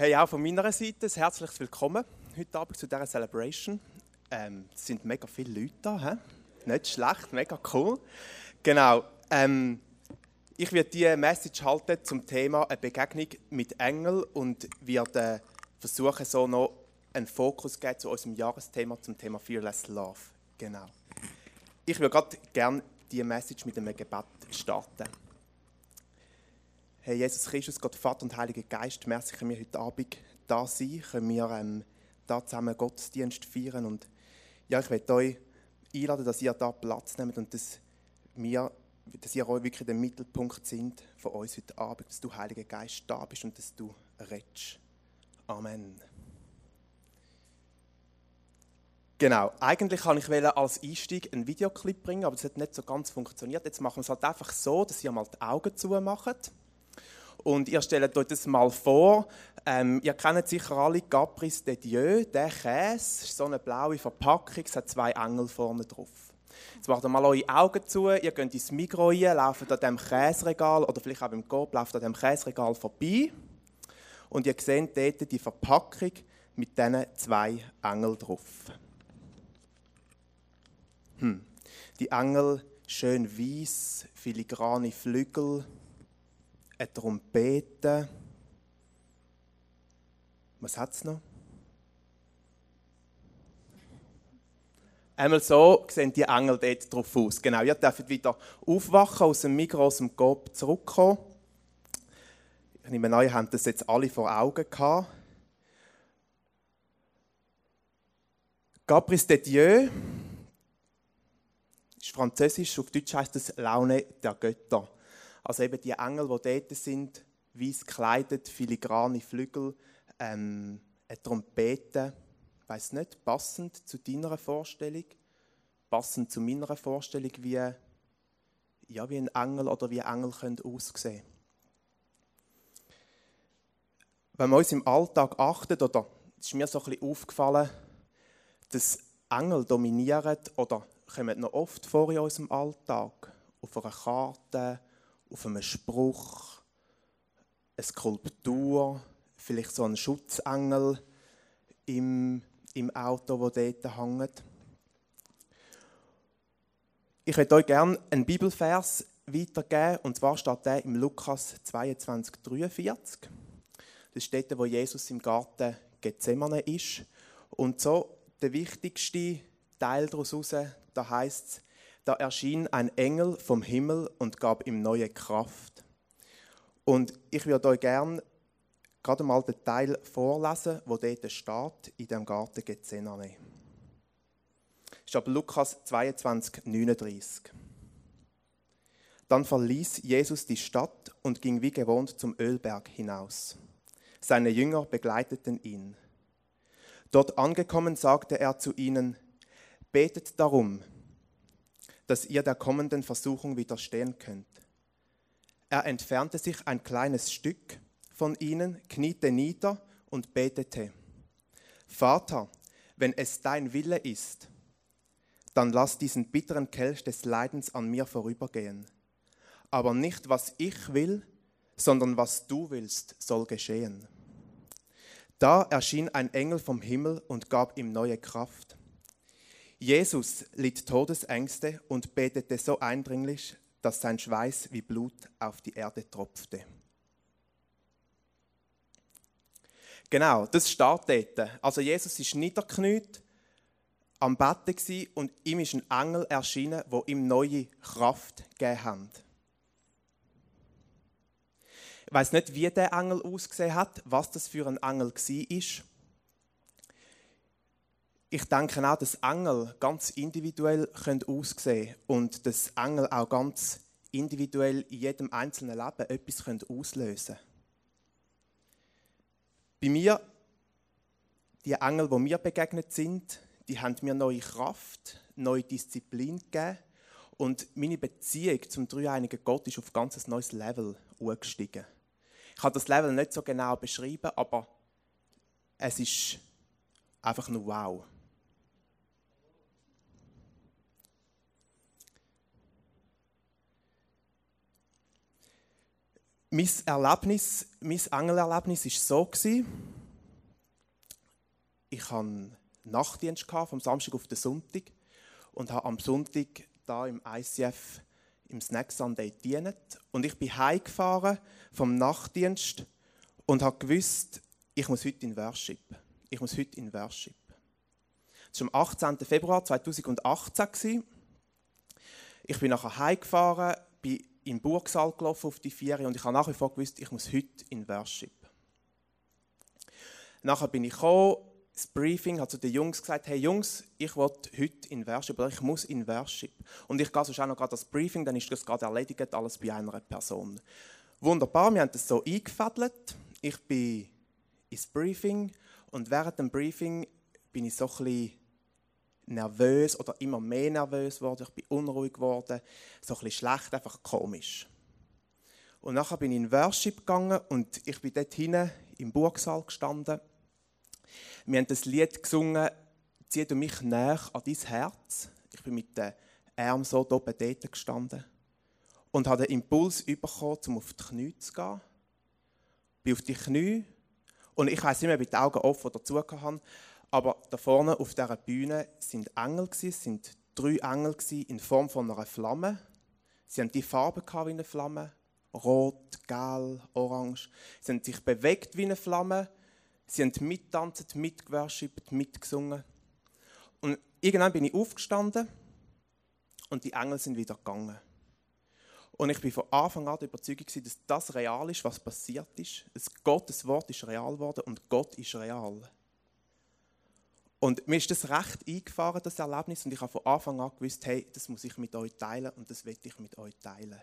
Hey, auch von meiner Seite ein herzliches Willkommen heute Abend zu dieser Celebration. Ähm, es sind mega viele Leute da, nicht schlecht, mega cool. Genau, ähm, ich werde diese Message halten zum Thema eine Begegnung mit Engeln und werde versuchen, so noch einen Fokus geben zu unserem Jahresthema zum Thema Fearless Love. Genau. Ich würde gerne diese Message mit einem Gebet starten. Herr Jesus Christus, Gott Vater und Heiliger Geist, merci, können wir heute Abend da sein, können wir ähm, da zusammen Gottesdienst feiern und ja, ich möchte euch einladen, dass ihr da Platz nehmt und dass wir, dass ihr euch wirklich der Mittelpunkt sind von uns heute Abend, dass du Heiliger Geist da bist und dass du redest. Amen. Genau, eigentlich kann ich als Einstieg einen Videoclip bringen, aber das hat nicht so ganz funktioniert. Jetzt machen wir es halt einfach so, dass ihr mal die Augen zumacht. Und ihr stellt euch das mal vor, ähm, ihr kennt sicher alle Caprice de Dieu, der Käse, ist so eine blaue Verpackung, es hat zwei Engel vorne drauf. Jetzt macht mal eure Augen zu, ihr geht ins Mikro rein, lauft an diesem Käseregal oder vielleicht auch beim Coop, lauft an diesem Käseregal vorbei und ihr seht dort die Verpackung mit diesen zwei Engeln drauf. Hm. Die Engel schön weiß, filigrane Flügel, eine Trompete. Was hat es noch? Einmal so sehen die Engel dort drauf aus. Genau, ihr dürft wieder aufwachen, aus dem Mikro, aus dem Gop zurückkommen. Ich nehme an, ihr habt das jetzt alle vor Augen gehabt. Caprice de Dieu ist französisch, auf Deutsch heißt es Laune der Götter. Also eben die Engel, die dort sind, weiß gekleidet, filigrane Flügel, ähm, eine Trompete, weiß nicht, passend zu deiner Vorstellung, passend zu meiner Vorstellung, wie, ja, wie ein Engel oder wie Engel können aussehen. Wenn wir uns im Alltag achten, oder ist mir so ein bisschen aufgefallen, dass Engel dominieren oder kommen noch oft vor in unserem Alltag, auf einer Karte, auf einem Spruch, eine Skulptur, vielleicht so ein Schutzengel im, im Auto, wo dort hängt. Ich möchte euch gerne einen Bibelvers weitergeben, und zwar steht der im Lukas 22, 43. Das steht, wo Jesus im Garten Gethsemane ist. Und so der wichtigste Teil daraus, da heißt es, da erschien ein Engel vom Himmel und gab ihm neue Kraft. Und ich würde euch gerne gerade mal den Teil vorlesen, wo dort steht, in dem Garten Gethsemane. Ist aber Lukas 22, 39. Dann verließ Jesus die Stadt und ging wie gewohnt zum Ölberg hinaus. Seine Jünger begleiteten ihn. Dort angekommen sagte er zu ihnen, Betet darum, dass ihr der kommenden Versuchung widerstehen könnt. Er entfernte sich ein kleines Stück von ihnen, kniete nieder und betete. Vater, wenn es dein Wille ist, dann lass diesen bitteren Kelch des Leidens an mir vorübergehen. Aber nicht was ich will, sondern was du willst, soll geschehen. Da erschien ein Engel vom Himmel und gab ihm neue Kraft. Jesus litt Todesängste und betete so eindringlich, dass sein Schweiß wie Blut auf die Erde tropfte. Genau, das steht. Also Jesus ist niedergekniet, am Betten und ihm ist ein Engel erschienen, wo ihm neue Kraft gegeben hat. Ich weiß nicht, wie der Engel ausgesehen hat, was das für ein Engel war ich denke auch, dass Engel ganz individuell können aussehen und dass Engel auch ganz individuell in jedem einzelnen Leben etwas können auslösen können. Bei mir, die Engel, die mir begegnet sind, die haben mir neue Kraft, neue Disziplin gegeben und meine Beziehung zum dreieinigen Gott ist auf ein ganz neues Level angestiegen. Ich kann das Level nicht so genau beschreiben, aber es ist einfach nur wow. Mein Erlebnis, mein Engelerlebnis war so. Gewesen, ich hatte Nachtdienst vom Samstag auf den Sonntag und habe am Sonntag da im ICF im Snack Sunday gedient. Und ich bin heimgefahren vom Nachtdienst und habe gewusst, ich muss heute in Worship. Ich muss heute in Worship. Das war am 18. Februar 2018. Ich bin nachher heimgefahren, bin im Burgsaal gelaufen auf die Vier und ich habe nach wie vor gewusst, ich muss heute in Worship. Nachher bin ich gekommen, das Briefing hat zu den Jungs gesagt, hey Jungs, ich will heute in Worship, oder ich muss in Worship. Und ich gehe sonst auch noch gerade das Briefing, dann ist das gerade erledigt, alles bei einer Person. Wunderbar, wir haben das so eingefädelt. Ich bin ins Briefing und während dem Briefing bin ich so ein bisschen nervös oder immer mehr nervös geworden. Ich bin unruhig geworden, so ein schlecht, einfach komisch. Und nachher bin ich in Worship gegangen und ich bin dort hinten im Burgsaal gestanden wir haben das Lied gesungen, «Zieh du mich näher an dein Herz». Ich bin mit den Armen so oben dort gestanden und habe den Impuls bekommen, um auf die Knie zu gehen. Ich bin auf die Knie und ich weiß nicht mehr, ob ich die Augen offen oder zu hatte, aber da vorne auf dieser Bühne sind Engel, es sind drei Engel in Form von einer Flamme. Sie haben die Farbe wie eine Flamme, rot, gelb, orange. Sie haben sich bewegt wie eine Flamme Sie haben mittanzt, mitgeworshipped, mitgesungen. Und irgendwann bin ich aufgestanden und die Engel sind wieder gegangen. Und ich bin von Anfang an der Überzeugung, dass das real ist, was passiert ist. Gottes Wort ist real geworden und Gott ist real. Und mir ist das recht eingefahren, das Erlebnis, und ich habe von Anfang an gewusst, hey, das muss ich mit euch teilen und das will ich mit euch teilen.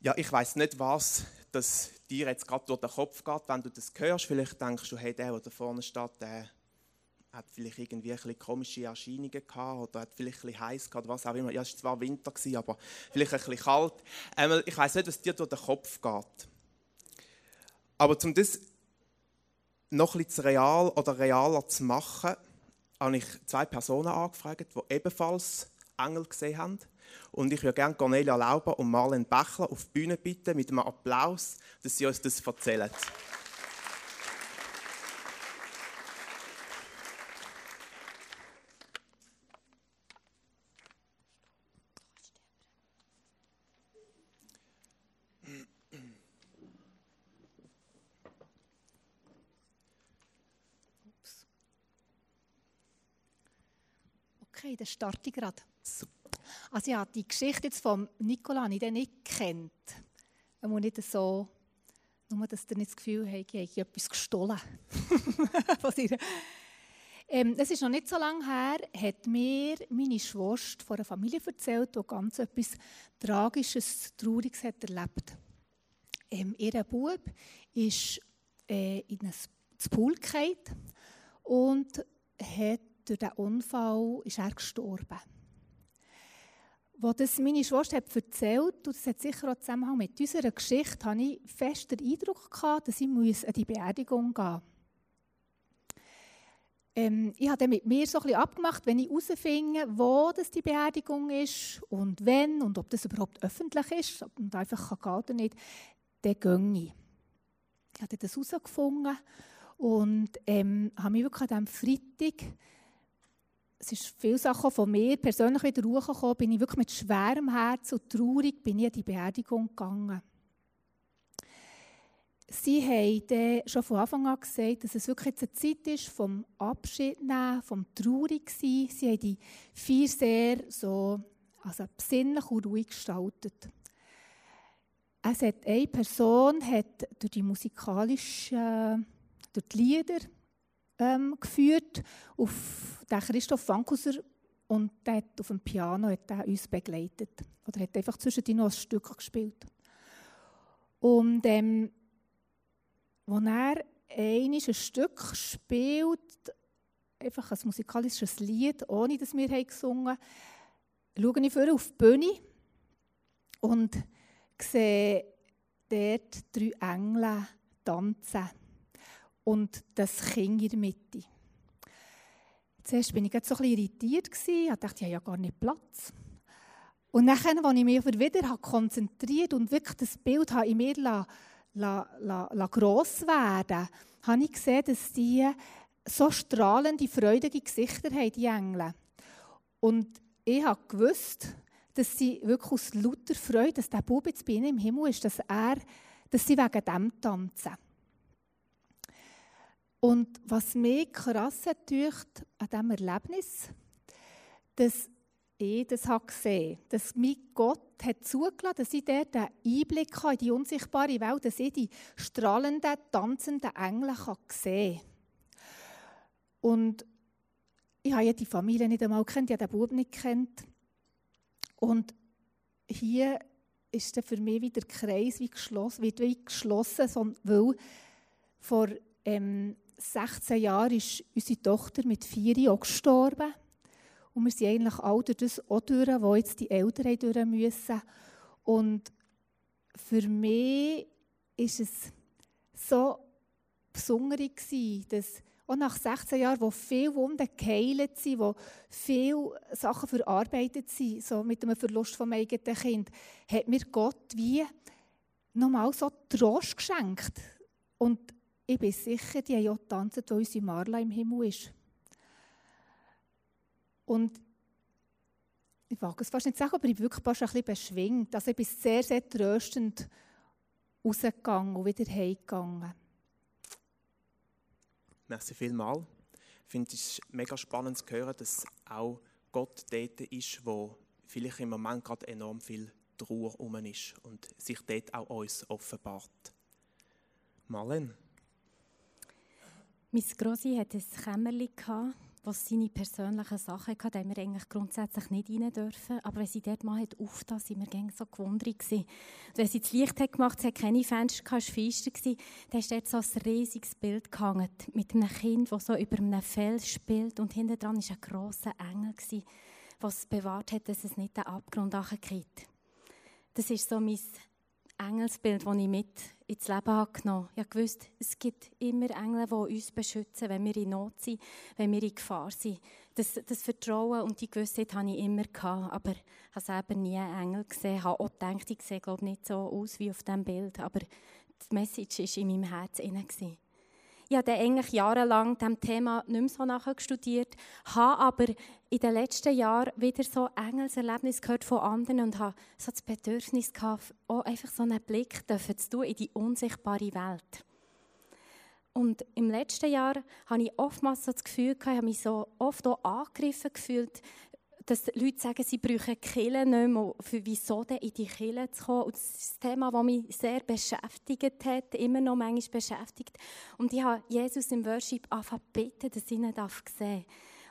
Ja, ich weiß nicht, was das dir jetzt gerade durch den Kopf geht, wenn du das hörst. Vielleicht denkst du, hey, der, der da vorne steht, der hat vielleicht irgendwie ein komische Erscheinungen gehabt oder hat vielleicht ein heiß gehabt, was auch immer. Ja, es war zwar Winter, aber vielleicht ein bisschen kalt. Ähm, ich weiß nicht, was dir durch den Kopf geht. Aber um das noch bisschen real oder realer zu machen, habe ich zwei Personen angefragt, die ebenfalls Engel gesehen haben. Und ich würde gerne Cornelia Lauber und Marlene Bächler auf die Bühne bitten mit einem Applaus, dass sie uns das erzählen. Dann starte ich gerade. Also ja, die Geschichte jetzt von Nicola ich nicht kennt. Er muss nicht so, nur dass er nicht das Gefühl hat, ich habe etwas gestohlen. ähm, es ist noch nicht so lange her, hat mir meine Schwester von einer Familie erzählt, die ganz etwas Tragisches, Trauriges hat erlebt. Ähm, ihr Bub ist äh, in ein Pool gefallen und hat durch diesen Unfall ist er gestorben. Als das meine Schwester hat erzählt und das hat sicher auch Zusammenhang mit unserer Geschichte, hatte ich fest den Eindruck, gehabt, dass ich an die Beerdigung gehen muss. Ähm, ich habe dann mit mir so ein abgemacht, wenn ich herausfinde, wo das die Beerdigung ist und wenn und ob das überhaupt öffentlich ist und einfach kann gehen oder nicht, dann gehe ich. Ich habe das herausgefunden und ähm, habe mich wirklich an diesem Freitag es ist viele Sachen von mir persönlich wieder hochgekommen, bin ich wirklich mit schwerem Herz und traurig bin ich an die Beerdigung gegangen. Sie haben schon von Anfang an gesagt, dass es wirklich jetzt eine Zeit ist vom Abschied nehmen, vom Traurig sein. Sie haben die vier sehr so, also besinnlich und ruhig gestaltet. Es hat eine Person hat durch die musikalischen, durch die Lieder ähm, geführt auf den Christoph Wankuser und der hat auf dem Piano hat der uns begleitet. Oder hat einfach zwischendrin noch ein Stück gespielt. Und ähm, als er ein Stück spielt, einfach ein musikalisches Lied, ohne dass wir gesungen haben, schaue ich vorher auf die Bühne und sehe dort drei Engel tanzen und das Kind in der Mitte. Zuerst war ich so ein bisschen irritiert. Ich dachte, ich habe ja gar nicht Platz. Und nachher, als ich mich wieder konzentriert und wirklich das Bild in mir la, la, la, la gross werden habe ich gesehen, dass die so strahlende, freudige Gesichter haben, die Engel. Und ich habe gewusst, dass sie wirklich aus lauter Freude, dass der Bub jetzt bei ihnen im Himmel ist, dass, er, dass sie wegen dem tanzen. Und was mich krass hat an diesem Erlebnis, dass ich das habe gesehen dass mein Gott hat zugelassen dass ich dort einen Einblick habe in die unsichtbare Welt, dass ich die strahlenden, tanzenden Engel sehen kann. Und ich habe ja die Familie nicht einmal kennt, ich habe den Bub nicht kennt. Und hier ist dann für mich wieder der Kreis wie geschlossen, wird wie geschlossen, weil vor ähm, 16 Jahren ist unsere Tochter mit vier Jahren gestorben. Und wir sind eigentlich all das auch durch, wo jetzt die Eltern durch müssen. Und für mich war es so besonders, dass auch nach 16 Jahren, wo viele Wunden geheilt sind, wo viele Sachen verarbeitet sind, so mit dem Verlust vom eigenen Kind, hat mir Gott wie nochmal so Trost geschenkt. Und ich bin sicher, die haben ja tanzen, wo unsere Marla im Himmel ist. Und ich wage es fast nicht sagen, aber ich bin wirklich fast ein bisschen beschwingt. Also ich bin sehr, sehr tröstend rausgegangen und wieder heimgegangen. Merci vielmals. Ich finde es mega spannend zu hören, dass auch Gott dort ist, wo vielleicht im Moment gerade enorm viel Trauer herum ist und sich dort auch uns offenbart. Marlene? Meine Grossi hatte ein Kämmerchen was seine persönlichen Sachen hatte, haben wir eigentlich grundsätzlich nicht rein dürfen. Aber wenn sie dort mal hat sind wir gerne so gewundert gewesen. wenn sie das Licht hat gemacht, sie hat keine Fenster, es war feister, dann ist dort so ein riesiges Bild gehangen mit einem Kind, das so über einem Fels spielt und hinten dran war ein grosser Engel, der es bewahrt hat, dass es nicht den Abgrund geht. Das ist so mein Engelsbild, das ich mit ins Leben habe genommen habe. Ich wusste, es gibt immer Engel, die uns beschützen, wenn wir in Not sind, wenn wir in Gefahr sind. Das, das Vertrauen und die Gewissheit hatte ich immer. Gehabt, aber ich habe selber nie einen Engel gesehen. Ich habe auch gedacht, ich sehe glaube nicht so aus wie auf diesem Bild. Aber die Message war in meinem Herz inne. Ich habe eigentlich jahrelang diesem Thema nicht mehr so nachstudiert, habe aber in den letzten Jahren wieder so Engelserlebnisse gehört von anderen und habe so das Bedürfnis gehabt, auch einfach so einen Blick zu tun in die unsichtbare Welt. Und im letzten Jahr habe ich oftmals so das Gefühl ich habe mich so oft auch angegriffen gefühlt, dass Leute sagen, sie brauchen Kille nicht mehr, für wieso denn in die Kille zu kommen. Und das ist ein Thema, das mich sehr beschäftigt hat, immer noch manchmal beschäftigt. Und ich habe Jesus im Worship angefangen bitten, dass ich ihn sehen darf.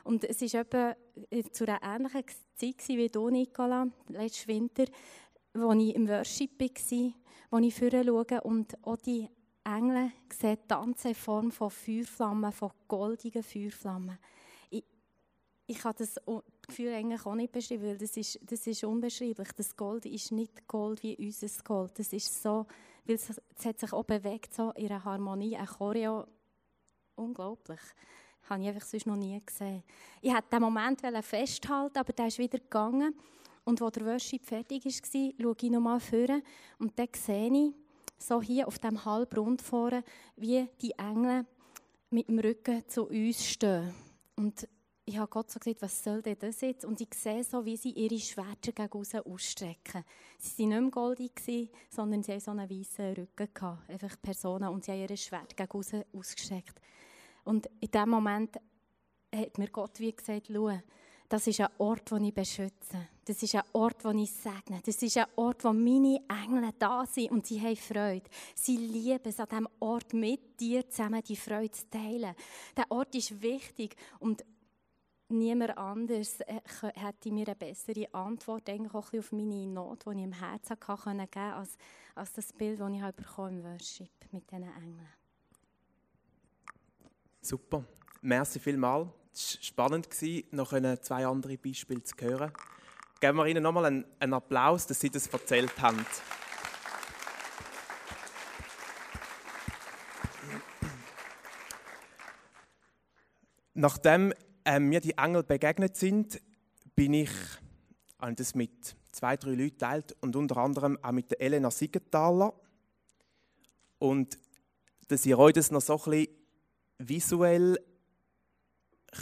Und es war etwa äh, zu einer ähnlichen Zeit wie du, Nicola, letzten Winter, als ich im Worship war, wo ich vorher schaue und auch die Engel sehen tanzen in Form von Feuerflammen, von goldigen Feuerflammen. Ich, habe das Gefühl eigentlich auch nicht beschreiben, weil das ist, das ist unbeschreiblich. Das Gold ist nicht Gold wie unser Gold. Das ist so, weil es, es hat sich auch bewegt, so in einer Harmonie, ein Choreo. Unglaublich. Das habe ich einfach sonst noch nie gesehen. Ich wollte diesen Moment festhalten, aber der ist wieder gegangen. Und als der Worship fertig war, schaue ich nochmal vor und dann sehe ich, so hier auf dem Halbrund vorne, wie die Engel mit dem Rücken zu uns stehen. Und ich habe Gott so gesagt, was soll denn das jetzt? Und ich sehe so, wie sie ihre Schwerter gegen raus ausstrecken. Sie waren nicht mehr goldig, sondern sie hatten so einen weißen Rücken. Gehabt, einfach Personen. Und sie haben ihre Schwerter gegen raus ausgestreckt. Und in dem Moment hat mir Gott wie gesagt, schau, das ist ein Ort, den ich beschütze. Das ist ein Ort, den ich segne. Das ist ein Ort, wo meine Engel da sind und sie haben Freude. Sie lieben es, an diesem Ort mit dir zusammen die Freude zu teilen. Der Ort ist wichtig und niemand anders äh, hätte mir eine bessere Antwort eigentlich auch auf meine Not, die ich im Herzen hatte, können, als, als das Bild, das ich im Worship mit diesen Engeln. Super. Merci vielmals. Es war spannend, noch zwei andere Beispiele zu hören. Geben wir Ihnen nochmal einen, einen Applaus, dass Sie das erzählt haben. Nachdem ähm, mir die Engel begegnet sind, bin ich, habe das mit zwei, drei Leute teilt und unter anderem auch mit der Elena Siegenthaler. Und dass ihr euch das noch so ein bisschen visuell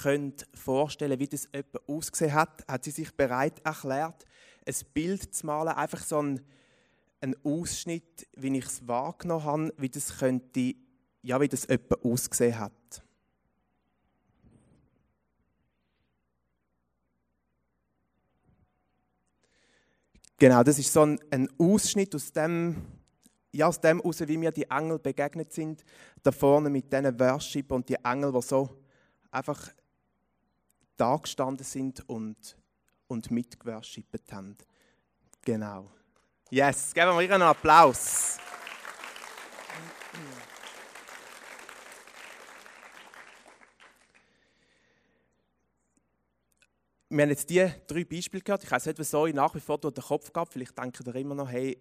könnt vorstellen wie das etwa ausgesehen hat, hat sie sich bereit erklärt, ein Bild zu malen, einfach so ein, ein Ausschnitt, wie ich es wahrgenommen habe, wie das könnte, ja, wie das etwa ausgesehen hat. Genau, das ist so ein, ein Ausschnitt aus dem, ja, aus dem heraus, wie mir die Engel begegnet sind, da vorne mit diesen Worship und die Engel, die so einfach da gestanden sind und, und mitgeworshippet haben. Genau. Yes, geben wir ihr einen Applaus. Wir haben jetzt die drei Beispiele gehört. Ich weiß nicht, was euch nach wie vor durch den Kopf gab. Vielleicht denken ihr immer noch, hey,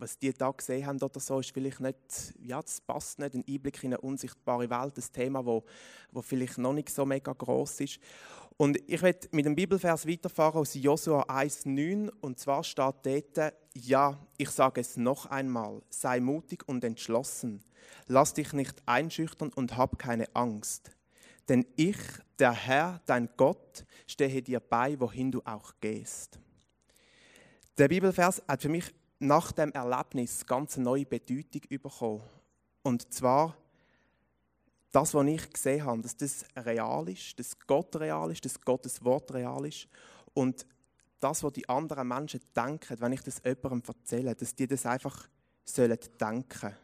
was die da gesehen haben oder so, ist vielleicht nicht, ja, das passt nicht, ein Einblick in eine unsichtbare Welt, ein Thema, wo, wo vielleicht noch nicht so mega groß ist. Und ich werde mit dem Bibelvers weiterfahren aus Josua 1,9 und zwar steht dort, ja, ich sage es noch einmal, sei mutig und entschlossen, lass dich nicht einschüchtern und hab keine Angst. Denn ich, der Herr, dein Gott, stehe dir bei, wohin du auch gehst. Der Bibelvers hat für mich nach dem Erlebnis ganz eine neue Bedeutung bekommen. Und zwar das, was ich gesehen habe, dass das real ist, dass Gott real ist, dass Gottes Wort real ist. Und das, was die anderen Menschen denken, wenn ich das jemandem erzähle, dass die das einfach sollen denken.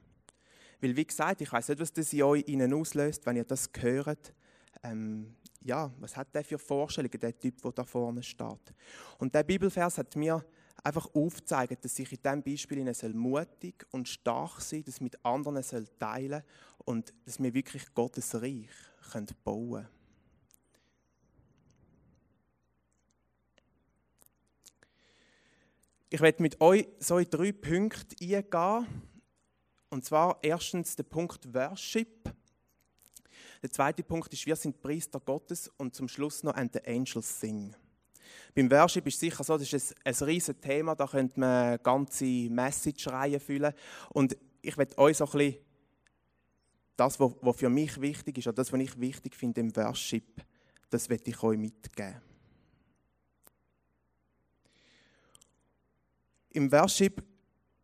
Weil, wie gesagt, ich weiß nicht, was das in euch auslöst, wenn ihr das hört. Ähm, ja, was hat der für Vorstellungen, der Typ, der da vorne steht? Und der Bibelvers hat mir einfach aufzeigen, dass ich in diesem Beispiel soll mutig und stark sein dass mit anderen soll teilen und dass wir wirklich Gottes Reich bauen können. Ich werde mit euch so in drei Punkte eingehen. Und zwar erstens der Punkt Worship. Der zweite Punkt ist, wir sind Priester Gottes und zum Schluss noch an the Angels Sing. Beim Worship ist sicher so, das ist ein, ein riesiges Thema, da könnte man ganze Message-Reihen füllen. Und ich werde euch so ein bisschen das, was für mich wichtig ist, oder das, was ich wichtig finde im Worship, das werde ich euch mitgeben. Im Worship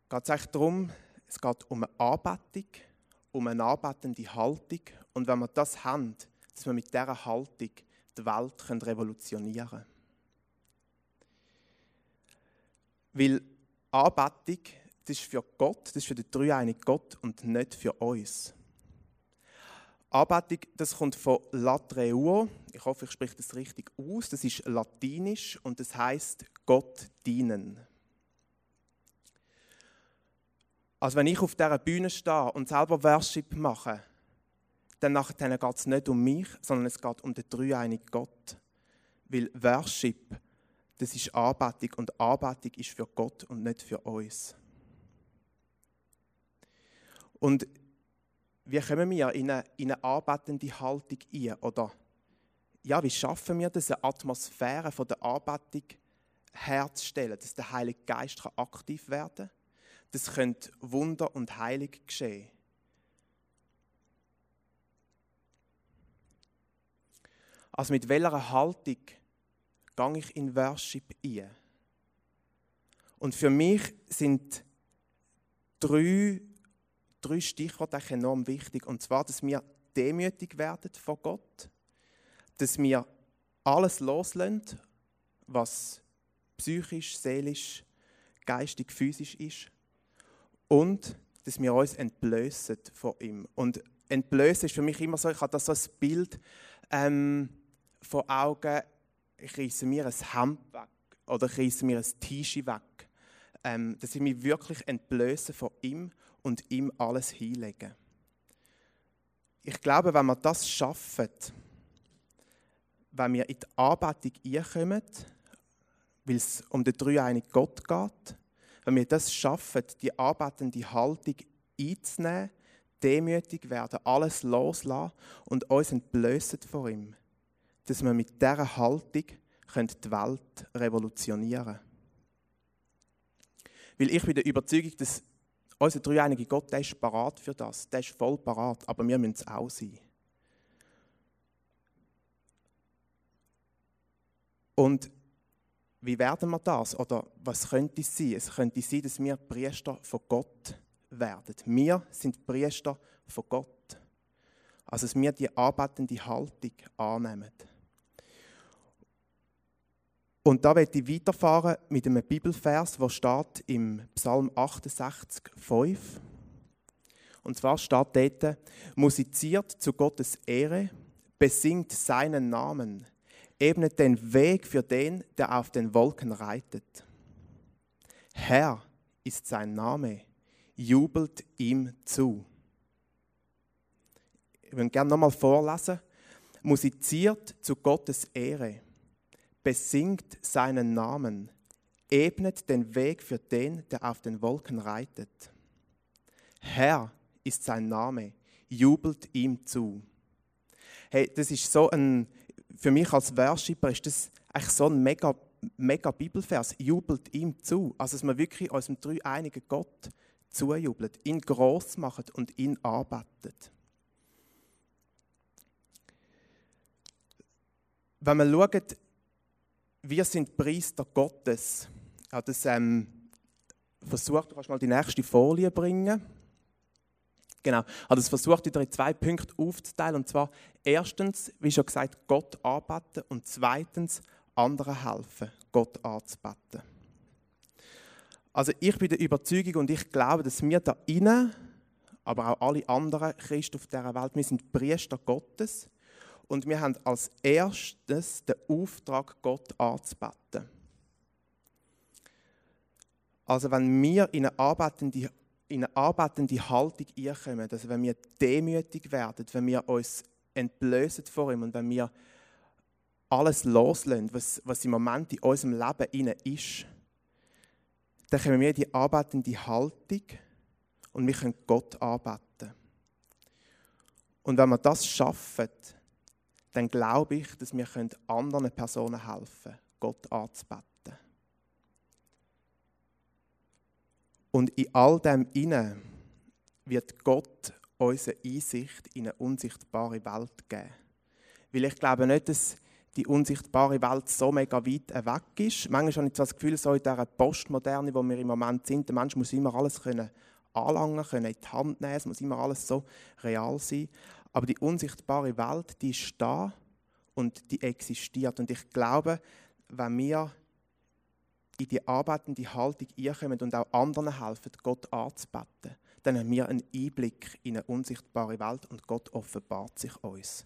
geht es eigentlich darum, es geht um eine Anbetung, um eine anbetende Haltung. Und wenn wir das haben, dass wir mit dieser Haltung die Welt revolutionieren können. Weil Anbetung, das ist für Gott, das ist für den dreieinigen Gott und nicht für uns. Anbetung, das kommt von Latreuo. Ich hoffe, ich spreche das richtig aus. Das ist latinisch und das heißt Gott dienen. Also wenn ich auf dieser Bühne stehe und selber Worship mache, dann geht es nicht um mich, sondern es geht um den dreieinigen Gott. Weil Worship das ist Anbetung und Anbetung ist für Gott und nicht für uns. Und wie kommen wir in eine, in eine anbetende Haltung ein? Oder ja, wie schaffen wir das, eine Atmosphäre von der Anbetung herzustellen, dass der Heilige Geist aktiv werden kann? Das könnte Wunder und Heilig geschehen. Also mit welcher Haltung gehe ich in Worship ein. Und für mich sind drei, drei Stichworte enorm wichtig. Und zwar, dass wir demütig werden vor Gott, dass wir alles loslassen, was psychisch, seelisch, geistig, physisch ist. Und dass wir uns entblößen von ihm. Und entblößen ist für mich immer so, ich habe da so ein Bild ähm, vor Augen, ich reiße mir ein Hemd weg oder ich reiße mir ein T-Shirt weg. Ähm, dass ich mich wirklich entblöße von ihm und ihm alles hinlege. Ich glaube, wenn wir das schaffen, wenn wir in die Anbetung einkommen, weil es um den dreieinigen Gott geht, wenn wir das schaffen, die anbetende Haltung einzunehmen, demütig werden, alles loslassen und uns entblößen vor ihm, dass wir mit dieser Haltung die Welt revolutionieren können. Weil ich bin der Überzeugung, dass unser dreieinige Gott, der ist parat für das. Der ist voll parat, aber wir müssen es auch sein. Und wie werden wir das? Oder was könnte es sein? Es könnte sein, dass wir Priester von Gott werden. Wir sind Priester von Gott. Also, dass wir die arbeitende Haltung annehmen. Und da werde ich weiterfahren mit einem Bibelvers, der steht im Psalm 68, 5. Und zwar steht dort, musiziert zu Gottes Ehre, besingt seinen Namen, ebnet den Weg für den, der auf den Wolken reitet. Herr ist sein Name, jubelt ihm zu. Ich würde gerne nochmal vorlesen. Musiziert zu Gottes Ehre besingt seinen Namen, ebnet den Weg für den, der auf den Wolken reitet. Herr ist sein Name, jubelt ihm zu. Hey, das ist so ein, für mich als Worshipper ist das eigentlich so ein mega, mega Bibelvers, jubelt ihm zu. Also, dass man wirklich unserem dreieinigen Gott zujubelt, ihn groß macht und ihn arbeitet. Wenn man schaut, wir sind Priester Gottes. Habe das ähm, versucht, du kannst mal die nächste Folie bringen. Genau, habe das versucht, wieder in zwei Punkte aufzuteilen. Und zwar erstens, wie schon gesagt, Gott arbeiten und zweitens, anderen helfen, Gott anzubeten. Also ich bin der Überzeugung und ich glaube, dass wir da innen, aber auch alle anderen Christen auf dieser Welt, wir sind Priester Gottes und wir haben als erstes den Auftrag, Gott anzubeten. Also wenn wir in eine arbeitende, in eine arbeitende Haltung einkommen, also wenn wir demütig werden, wenn wir uns entblößen vor ihm und wenn wir alles loslassen, was, was im Moment in unserem Leben ist, dann kommen wir in die arbeitende Haltung und wir können Gott arbeiten. Und wenn wir das schaffen, dann glaube ich, dass wir anderen Personen helfen können, Gott anzubeten. Und in all dem inne wird Gott unsere Einsicht in eine unsichtbare Welt geben. Weil ich glaube nicht, dass die unsichtbare Welt so mega weit weg ist. Manchmal habe ich das Gefühl, so in dieser Postmoderne, wo wir im Moment sind, der Mensch muss immer alles können anlangen können, in die Hand nehmen, es muss immer alles so real sein. Aber die unsichtbare Welt, die ist da und die existiert. Und ich glaube, wenn wir in die arbeitende Haltung einkommen und auch anderen helfen, Gott anzubeten, dann haben wir einen Einblick in eine unsichtbare Welt und Gott offenbart sich uns.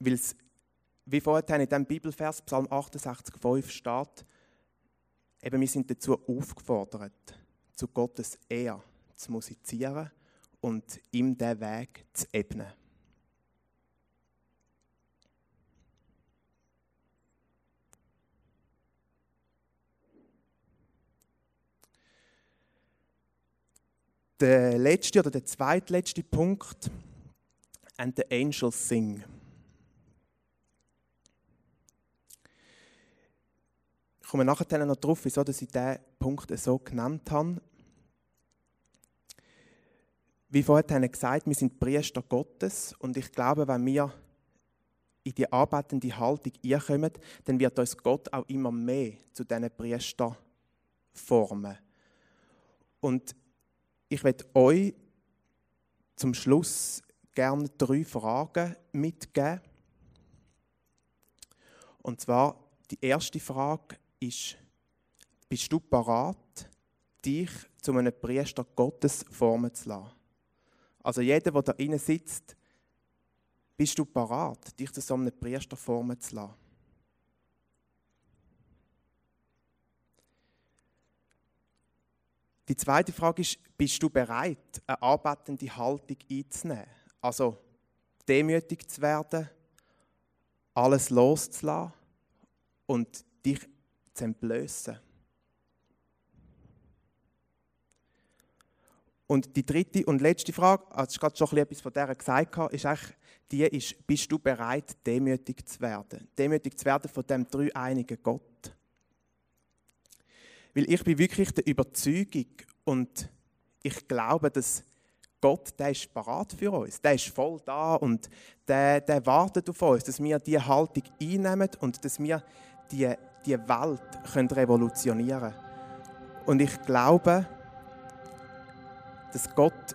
Weil es, wie vorher in diesem Bibelvers, Psalm 68,5 steht, eben wir sind dazu aufgefordert, zu Gottes Ehr zu musizieren und ihm den Weg zu ebnen. Der letzte oder der zweitletzte Punkt, and the angels sing. Ich komme nachher noch darauf, wieso ich diesen Punkt so genannt habe. Wie vorher gesagt, wir sind Priester Gottes und ich glaube, wenn wir in die arbeitende Haltung einkommen, dann wird uns Gott auch immer mehr zu diesen Priester formen. Und ich werde euch zum Schluss gerne drei Fragen mitgeben. Und zwar die erste Frage ist, bist du parat, dich zu einem Priester Gottes formen zu lassen? Also jeder, der da innen sitzt, bist du parat, dich zu so einem Priester formen zu lassen? Die zweite Frage ist, bist du bereit, eine arbeitende Haltung einzunehmen? Also demütig zu werden, alles loszulassen und dich zu entblößen. Und die dritte und letzte Frage, also ich gerade schon etwas von der gesagt, ist eigentlich die ist, bist du bereit, demütig zu werden? Demütig zu werden von dem dreieinigen Gott. Weil ich bin wirklich der Überzeugung und ich glaube, dass Gott, der ist parat für uns. Der ist voll da und der, der wartet auf uns, dass wir diese Haltung einnehmen und dass wir die, die Welt können revolutionieren können. Und ich glaube, dass Gott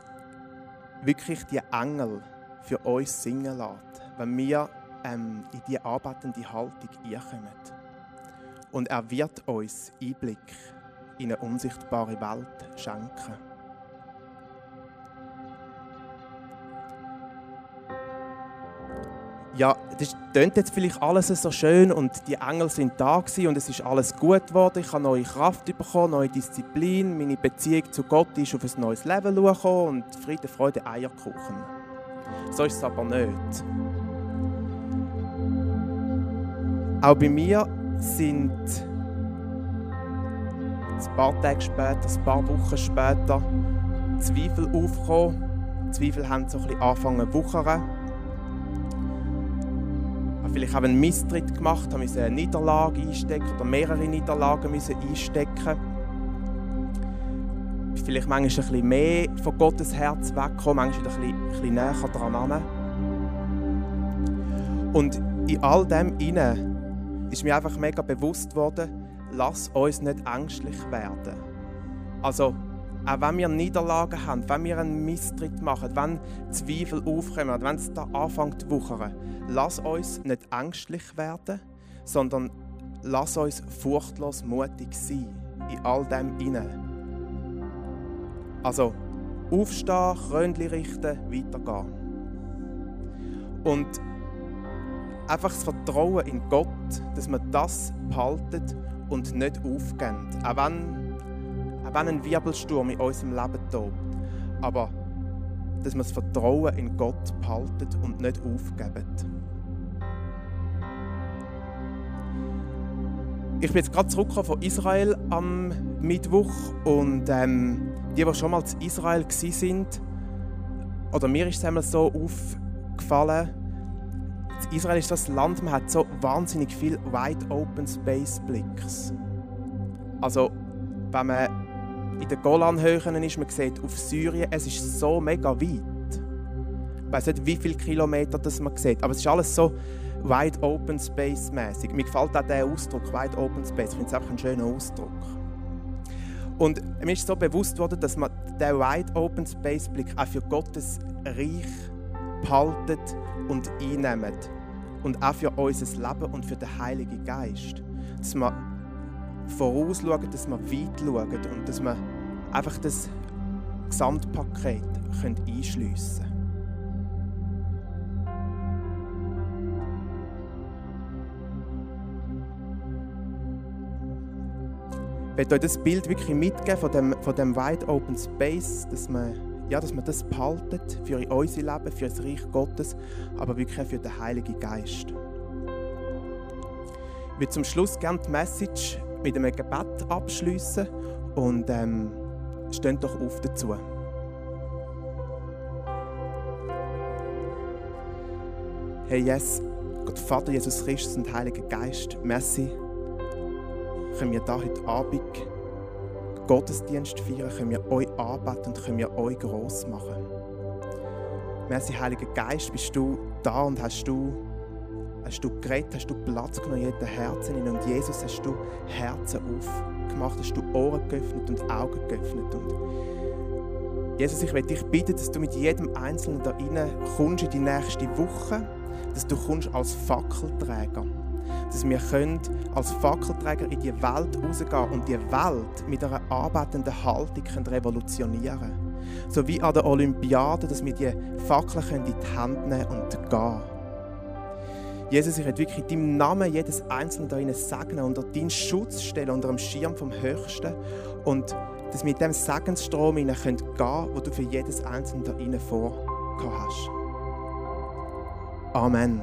wirklich die Engel für uns singen lässt, wenn wir ähm, in diese arbeitende Haltung einkommen. Und er wird uns Einblick in eine unsichtbare Welt schenken. ja, das klingt jetzt vielleicht alles so schön und die Engel sind da und es ist alles gut geworden. Ich habe neue Kraft bekommen, neue Disziplin. Meine Beziehung zu Gott ist auf ein neues Level gekommen und Friede, Freude, Eierkuchen. So ist es aber nicht. Auch bei mir sind ein paar Tage später, ein paar Wochen später Zweifel aufgekommen. Zweifel haben so ein bisschen angefangen zu wuchern vielleicht habe einen Misstritt gemacht, habe eine Niederlage einstecken oder mehrere Niederlagen einstecken. Vielleicht manchmal ein bisschen mehr von Gottes Herz wegkommen, manchmal wieder ein bisschen, ein bisschen näher dran Und in all dem inne ist mir einfach mega bewusst worden, lass uns nicht ängstlich werden. Also auch wenn wir Niederlagen haben, wenn wir einen Misstritt machen, wenn Zweifel aufkommen, wenn es da anfängt zu wuchern, lass uns nicht ängstlich werden, sondern lass uns furchtlos mutig sein in all dem inne. Also aufstehen, Krönchen richten, weitergehen. Und einfach das Vertrauen in Gott, dass wir das behalten und nicht aufgeben. Auch wenn wenn ein Wirbelsturm in unserem Leben tobt. Aber dass wir das Vertrauen in Gott behalten und nicht aufgeben. Ich bin jetzt gerade zurückgekommen von Israel am Mittwoch und ähm, die, die schon mal in Israel sind, oder mir ist es einmal so aufgefallen, Israel ist das Land, man hat so wahnsinnig viel Wide Open Space Blicks. Also, wenn man in den Golanhöhen ist, man sieht auf Syrien, es ist so mega weit. Ich weiß nicht, wie viele Kilometer das man sieht, aber es ist alles so wide open space mäßig. Mir gefällt auch der Ausdruck, wide open space. Ich finde es einfach ein schöner Ausdruck. Und mir ist so bewusst worden, dass man den wide open space Blick auch für Gottes Reich behaltet und einnimmt. Und auch für unser Leben und für den Heiligen Geist. Dass man vorausschauen, dass wir weit schauen und dass wir einfach das Gesamtpaket einschliessen können. Ich möchte euch das Bild wirklich mitgeben von dem, von dem Wide Open Space, dass man, ja, dass man das behaltet für unser Leben, für das Reich Gottes, aber wirklich auch für den Heiligen Geist. Ich würde zum Schluss gerne die Message mit einem Gebet abschließen und ähm, steht doch auf dazu. Hey yes, Gott Vater Jesus Christus und Heiliger Geist, merci, können wir da heute Abend Gottesdienst feiern, können wir euch arbeiten und können wir euch gross machen. Merci, Heiliger Geist, bist du da und hast du hast du geredet, hast du Platz genommen in jedem Herzen und Jesus hast du Herzen aufgemacht, hast du Ohren geöffnet und Augen geöffnet. Und Jesus, ich will dich bitten, dass du mit jedem Einzelnen da rein kommst in die nächste Woche, dass du kommst als Fackelträger, dass wir können als Fackelträger in die Welt rausgehen und die Welt mit einer arbeitenden Haltung können revolutionieren So wie an der Olympiade, dass wir die Fackeln in die Hand nehmen und gehen. Jesus, ich will wirklich in deinem Namen jedes Einzelne da segnen, unter deinen Schutz stellen, unter dem Schirm vom Höchsten. Und dass wir mit dem Segensstrom gehen können, wo du für jedes Einzelne da vorgehabt hast. Amen.